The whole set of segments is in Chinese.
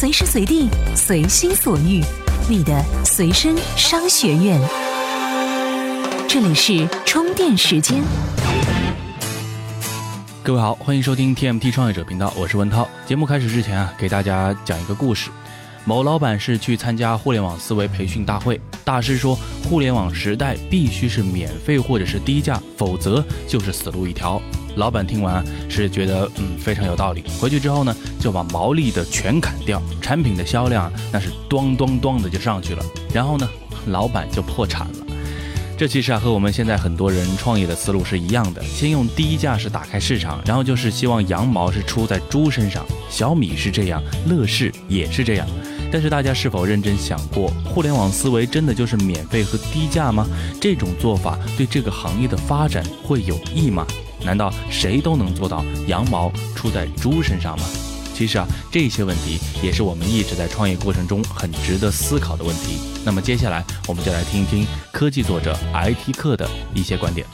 随时随地，随心所欲，你的随身商学院。这里是充电时间。各位好，欢迎收听 TMT 创业者频道，我是文涛。节目开始之前啊，给大家讲一个故事。某老板是去参加互联网思维培训大会，大师说，互联网时代必须是免费或者是低价，否则就是死路一条。老板听完是觉得嗯非常有道理，回去之后呢就把毛利的全砍掉，产品的销量那是咚咚咚的就上去了，然后呢老板就破产了。这其实啊和我们现在很多人创业的思路是一样的，先用低价是打开市场，然后就是希望羊毛是出在猪身上。小米是这样，乐视也是这样。但是大家是否认真想过，互联网思维真的就是免费和低价吗？这种做法对这个行业的发展会有益吗？难道谁都能做到羊毛出在猪身上吗？其实啊，这些问题也是我们一直在创业过程中很值得思考的问题。那么接下来我们就来听一听科技作者 IT 课的一些观点。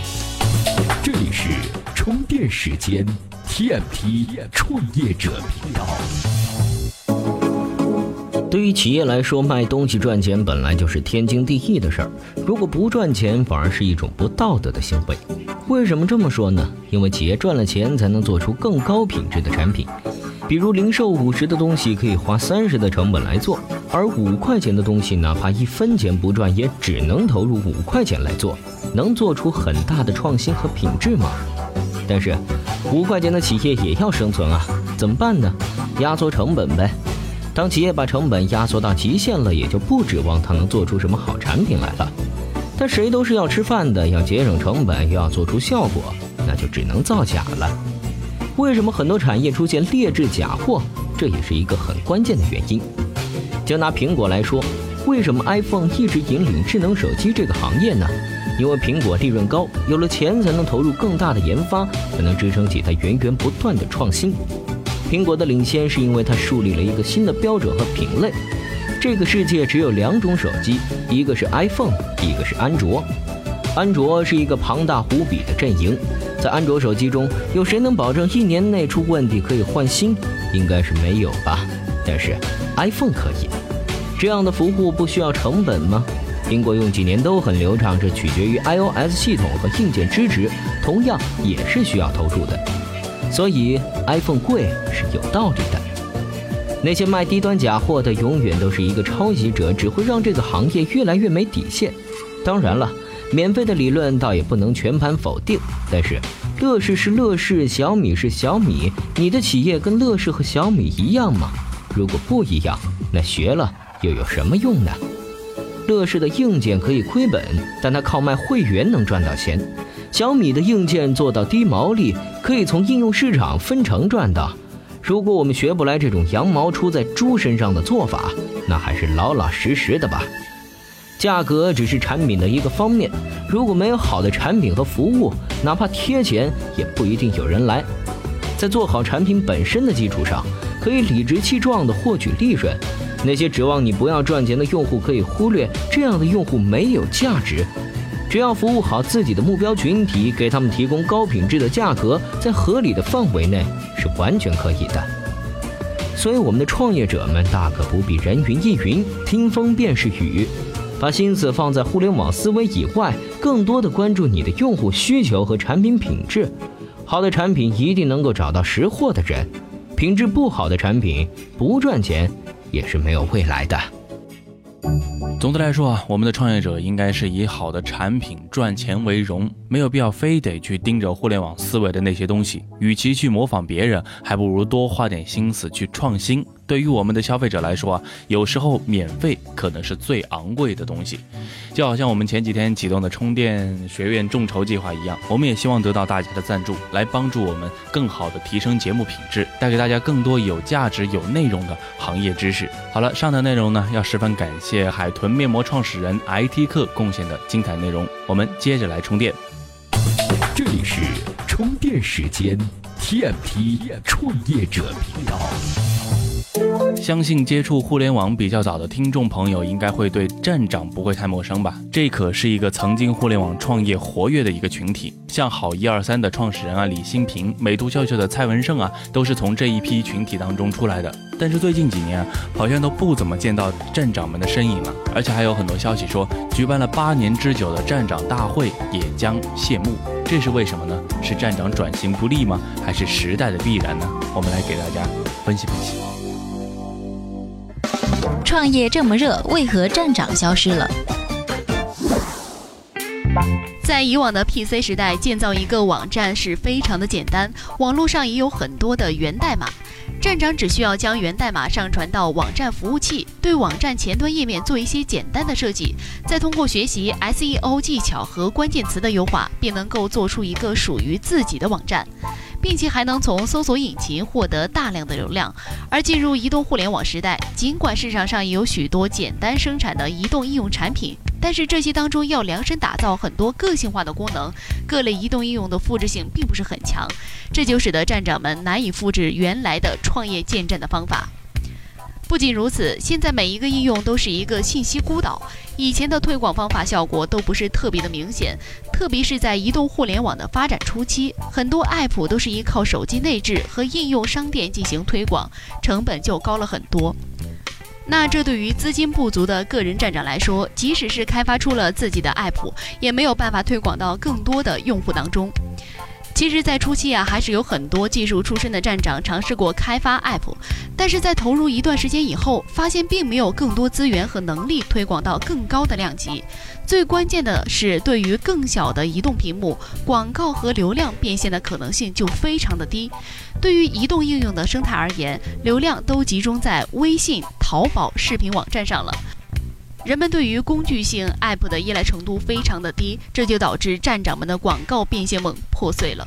这里是充电时间，TMT 创业者频道。对于企业来说，卖东西赚钱本来就是天经地义的事儿。如果不赚钱，反而是一种不道德的行为。为什么这么说呢？因为企业赚了钱，才能做出更高品质的产品。比如零售五十的东西，可以花三十的成本来做；而五块钱的东西，哪怕一分钱不赚，也只能投入五块钱来做，能做出很大的创新和品质吗？但是，五块钱的企业也要生存啊，怎么办呢？压缩成本呗。当企业把成本压缩到极限了，也就不指望它能做出什么好产品来了。但谁都是要吃饭的，要节省成本，又要做出效果，那就只能造假了。为什么很多产业出现劣质假货？这也是一个很关键的原因。就拿苹果来说，为什么 iPhone 一直引领智能手机这个行业呢？因为苹果利润高，有了钱才能投入更大的研发，才能支撑起它源源不断的创新。苹果的领先是因为它树立了一个新的标准和品类。这个世界只有两种手机，一个是 iPhone，一个是安卓。安卓是一个庞大无比的阵营，在安卓手机中，有谁能保证一年内出问题可以换新？应该是没有吧。但是 iPhone 可以，这样的服务不需要成本吗？苹果用几年都很流畅，这取决于 iOS 系统和硬件支持，同样也是需要投入的。所以，iPhone 贵是有道理的。那些卖低端假货的，永远都是一个抄袭者，只会让这个行业越来越没底线。当然了，免费的理论倒也不能全盘否定。但是，乐视是乐视，小米是小米，你的企业跟乐视和小米一样吗？如果不一样，那学了又有什么用呢？乐视的硬件可以亏本，但它靠卖会员能赚到钱。小米的硬件做到低毛利，可以从应用市场分成赚到。如果我们学不来这种羊毛出在猪身上的做法，那还是老老实实的吧。价格只是产品的一个方面，如果没有好的产品和服务，哪怕贴钱也不一定有人来。在做好产品本身的基础上，可以理直气壮地获取利润。那些指望你不要赚钱的用户可以忽略，这样的用户没有价值。只要服务好自己的目标群体，给他们提供高品质的价格，在合理的范围内完全可以的。所以，我们的创业者们大可不必人云亦云，听风便是雨，把心思放在互联网思维以外，更多的关注你的用户需求和产品品质。好的产品一定能够找到识货的人，品质不好的产品不赚钱也是没有未来的。总的来说啊，我们的创业者应该是以好的产品赚钱为荣，没有必要非得去盯着互联网思维的那些东西。与其去模仿别人，还不如多花点心思去创新。对于我们的消费者来说啊，有时候免费可能是最昂贵的东西。就好像我们前几天启动的充电学院众筹计划一样，我们也希望得到大家的赞助，来帮助我们更好的提升节目品质，带给大家更多有价值、有内容的行业知识。好了，上的内容呢，要十分感谢海豚面膜创始人 IT 客贡献的精彩内容。我们接着来充电。这里是充电时间，TMT 创业者频道。相信接触互联网比较早的听众朋友，应该会对站长不会太陌生吧？这可是一个曾经互联网创业活跃的一个群体，像好一二三的创始人啊，李新平，美图秀秀的蔡文胜啊，都是从这一批群体当中出来的。但是最近几年啊，好像都不怎么见到站长们的身影了，而且还有很多消息说，举办了八年之久的站长大会也将谢幕，这是为什么呢？是站长转型不利吗？还是时代的必然呢？我们来给大家分析分析。创业这么热，为何站长消失了？在以往的 PC 时代，建造一个网站是非常的简单，网络上也有很多的源代码。站长只需要将源代码上传到网站服务器，对网站前端页面做一些简单的设计，再通过学习 SEO 技巧和关键词的优化，便能够做出一个属于自己的网站，并且还能从搜索引擎获得大量的流量。而进入移动互联网时代，尽管市场上也有许多简单生产的移动应用产品。但是这些当中要量身打造很多个性化的功能，各类移动应用的复制性并不是很强，这就使得站长们难以复制原来的创业建站的方法。不仅如此，现在每一个应用都是一个信息孤岛，以前的推广方法效果都不是特别的明显，特别是在移动互联网的发展初期，很多 App 都是依靠手机内置和应用商店进行推广，成本就高了很多。那这对于资金不足的个人站长来说，即使是开发出了自己的 app，也没有办法推广到更多的用户当中。其实，在初期啊，还是有很多技术出身的站长尝试过开发 app，但是在投入一段时间以后，发现并没有更多资源和能力推广到更高的量级。最关键的是，对于更小的移动屏幕，广告和流量变现的可能性就非常的低。对于移动应用的生态而言，流量都集中在微信、淘宝视频网站上了。人们对于工具性 App 的依赖程度非常的低，这就导致站长们的广告变现梦破碎了。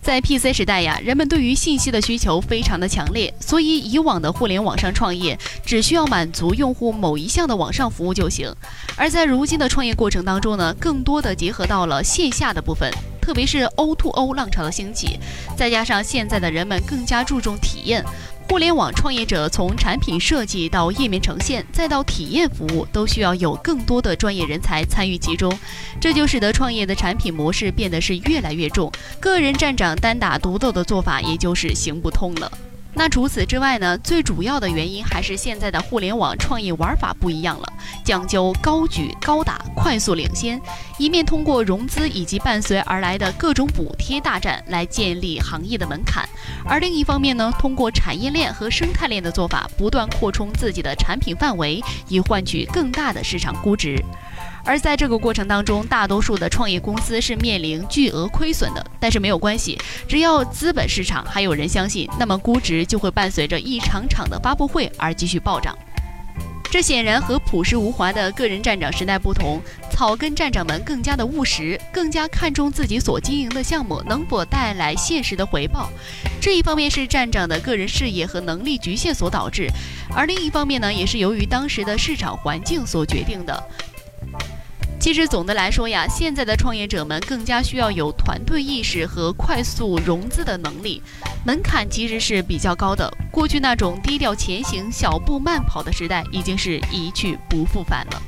在 PC 时代呀，人们对于信息的需求非常的强烈，所以以往的互联网上创业只需要满足用户某一项的网上服务就行。而在如今的创业过程当中呢，更多的结合到了线下的部分，特别是 O2O 浪潮的兴起，再加上现在的人们更加注重体验。互联网创业者从产品设计到页面呈现，再到体验服务，都需要有更多的专业人才参与其中，这就使得创业的产品模式变得是越来越重，个人站长单打独斗的做法也就是行不通了。那除此之外呢？最主要的原因还是现在的互联网创业玩法不一样了，讲究高举高打、快速领先，一面通过融资以及伴随而来的各种补贴大战来建立行业的门槛，而另一方面呢，通过产业链和生态链的做法，不断扩充自己的产品范围，以换取更大的市场估值。而在这个过程当中，大多数的创业公司是面临巨额亏损的，但是没有关系，只要资本市场还有人相信，那么估值就会伴随着一场场的发布会而继续暴涨。这显然和朴实无华的个人站长时代不同，草根站长们更加的务实，更加看重自己所经营的项目能否带来现实的回报。这一方面是站长的个人事业和能力局限所导致，而另一方面呢，也是由于当时的市场环境所决定的。其实总的来说呀，现在的创业者们更加需要有团队意识和快速融资的能力，门槛其实是比较高的。过去那种低调前行、小步慢跑的时代，已经是一去不复返了。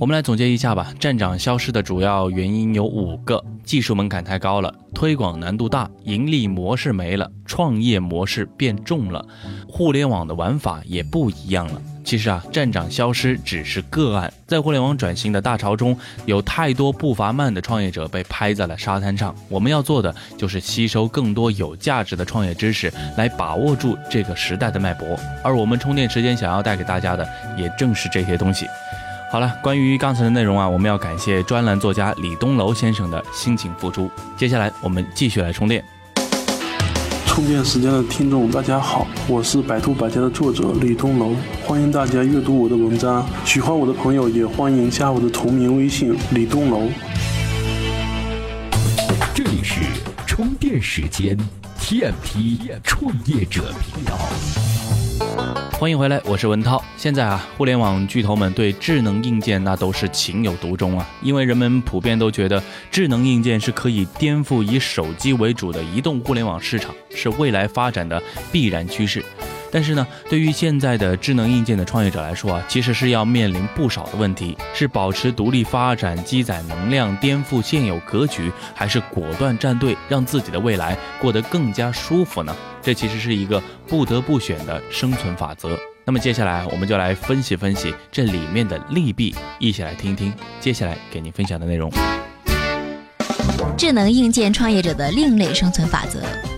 我们来总结一下吧，站长消失的主要原因有五个：技术门槛太高了，推广难度大，盈利模式没了，创业模式变重了，互联网的玩法也不一样了。其实啊，站长消失只是个案，在互联网转型的大潮中，有太多步伐慢的创业者被拍在了沙滩上。我们要做的就是吸收更多有价值的创业知识，来把握住这个时代的脉搏。而我们充电时间想要带给大家的，也正是这些东西。好了，关于刚才的内容啊，我们要感谢专栏作家李东楼先生的辛勤付出。接下来我们继续来充电。充电时间的听众，大家好，我是百度百家的作者李东楼，欢迎大家阅读我的文章。喜欢我的朋友也欢迎加我的同名微信李东楼。这里是充电时间，TMT 创业者频道。欢迎回来，我是文涛。现在啊，互联网巨头们对智能硬件那都是情有独钟啊，因为人们普遍都觉得智能硬件是可以颠覆以手机为主的移动互联网市场，是未来发展的必然趋势。但是呢，对于现在的智能硬件的创业者来说啊，其实是要面临不少的问题：是保持独立发展、积攒能量、颠覆现有格局，还是果断站队，让自己的未来过得更加舒服呢？这其实是一个不得不选的生存法则。那么接下来我们就来分析分析这里面的利弊，一起来听听接下来给您分享的内容。智能硬件创业者的另类生存法则。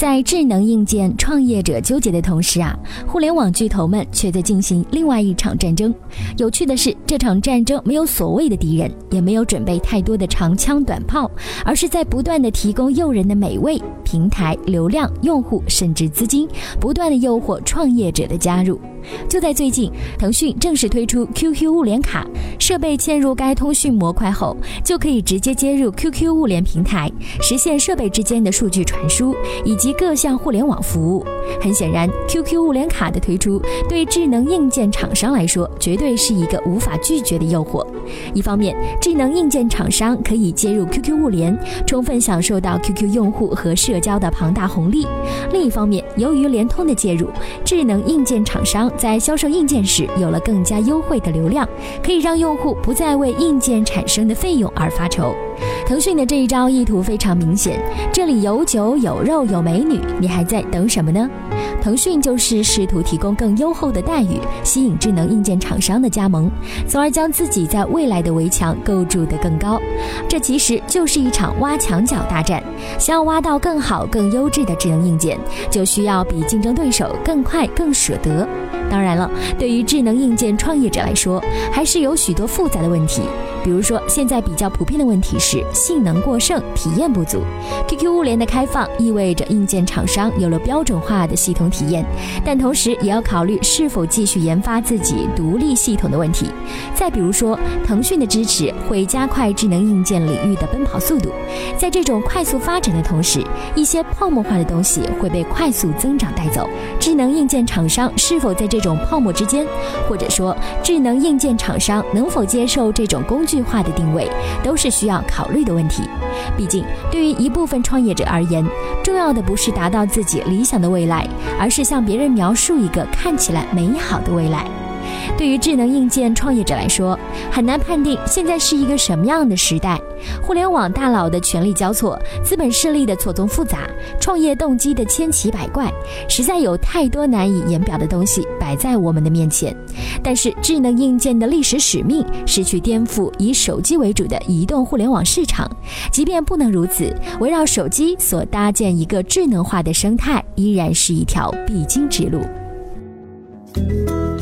在智能硬件创业者纠结的同时啊，互联网巨头们却在进行另外一场战争。有趣的是，这场战争没有所谓的敌人，也没有准备太多的长枪短炮，而是在不断的提供诱人的美味、平台、流量、用户，甚至资金，不断的诱惑创业者的加入。就在最近，腾讯正式推出 QQ 物联卡，设备嵌入该通讯模块后，就可以直接接入 QQ 物联平台，实现设备之间的数据传输以及各项互联网服务。很显然，QQ 物联卡的推出对智能硬件厂商来说，绝对是一个无法拒绝的诱惑。一方面，智能硬件厂商可以接入 QQ 物联，充分享受到 QQ 用户和社交的庞大红利；另一方面，由于联通的介入，智能硬件厂商。在销售硬件时有了更加优惠的流量，可以让用户不再为硬件产生的费用而发愁。腾讯的这一招意图非常明显，这里有酒有肉有美女，你还在等什么呢？腾讯就是试图提供更优厚的待遇，吸引智能硬件厂商的加盟，从而将自己在未来的围墙构筑得更高。这其实就是一场挖墙脚大战。想要挖到更好、更优质的智能硬件，就需要比竞争对手更快、更舍得。当然了，对于智能硬件创业者来说，还是有许多复杂的问题。比如说，现在比较普遍的问题是性能过剩、体验不足。QQ 物联的开放意味着硬件厂商有了标准化的系统体验，但同时也要考虑是否继续研发自己独立系统的问题。再比如说，腾讯的支持会加快智能硬件领域的奔跑速度，在这种快速发展的同时，一些泡沫化的东西会被快速增长带走。智能硬件厂商是否在这种泡沫之间，或者说智能硬件厂商能否接受这种工具化的定位，都是需要考考虑的问题。毕竟，对于一部分创业者而言，重要的不是达到自己理想的未来，而是向别人描述一个看起来美好的未来。对于智能硬件创业者来说，很难判定现在是一个什么样的时代。互联网大佬的权力交错，资本势力的错综复杂，创业动机的千奇百怪，实在有太多难以言表的东西摆在我们的面前。但是，智能硬件的历史使命是去颠覆以手机为主的移动互联网市场。即便不能如此，围绕手机所搭建一个智能化的生态，依然是一条必经之路。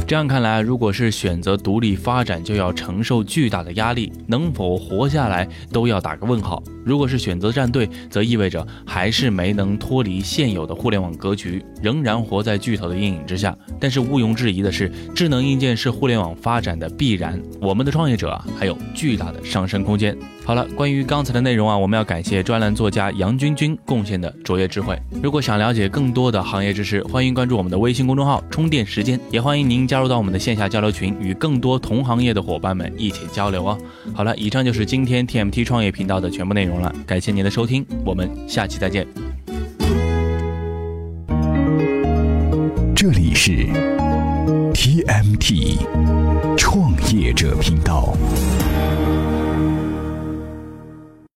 这样看来，如果是选择独立发展，就要承受巨大的压力，能否活下来都要打个问号。如果是选择站队，则意味着还是没能脱离现有的互联网格局，仍然活在巨头的阴影之下。但是毋庸置疑的是，智能硬件是互联网发展的必然，我们的创业者啊，还有巨大的上升空间。好了，关于刚才的内容啊，我们要感谢专栏作家杨军军贡献的卓越智慧。如果想了解更多的行业知识，欢迎关注我们的微信公众号“充电时间”，也欢迎您加入到我们的线下交流群，与更多同行业的伙伴们一起交流哦。好了，以上就是今天 TMT 创业频道的全部内容感谢您的收听，我们下期再见。这里是 TMT 创业者频道。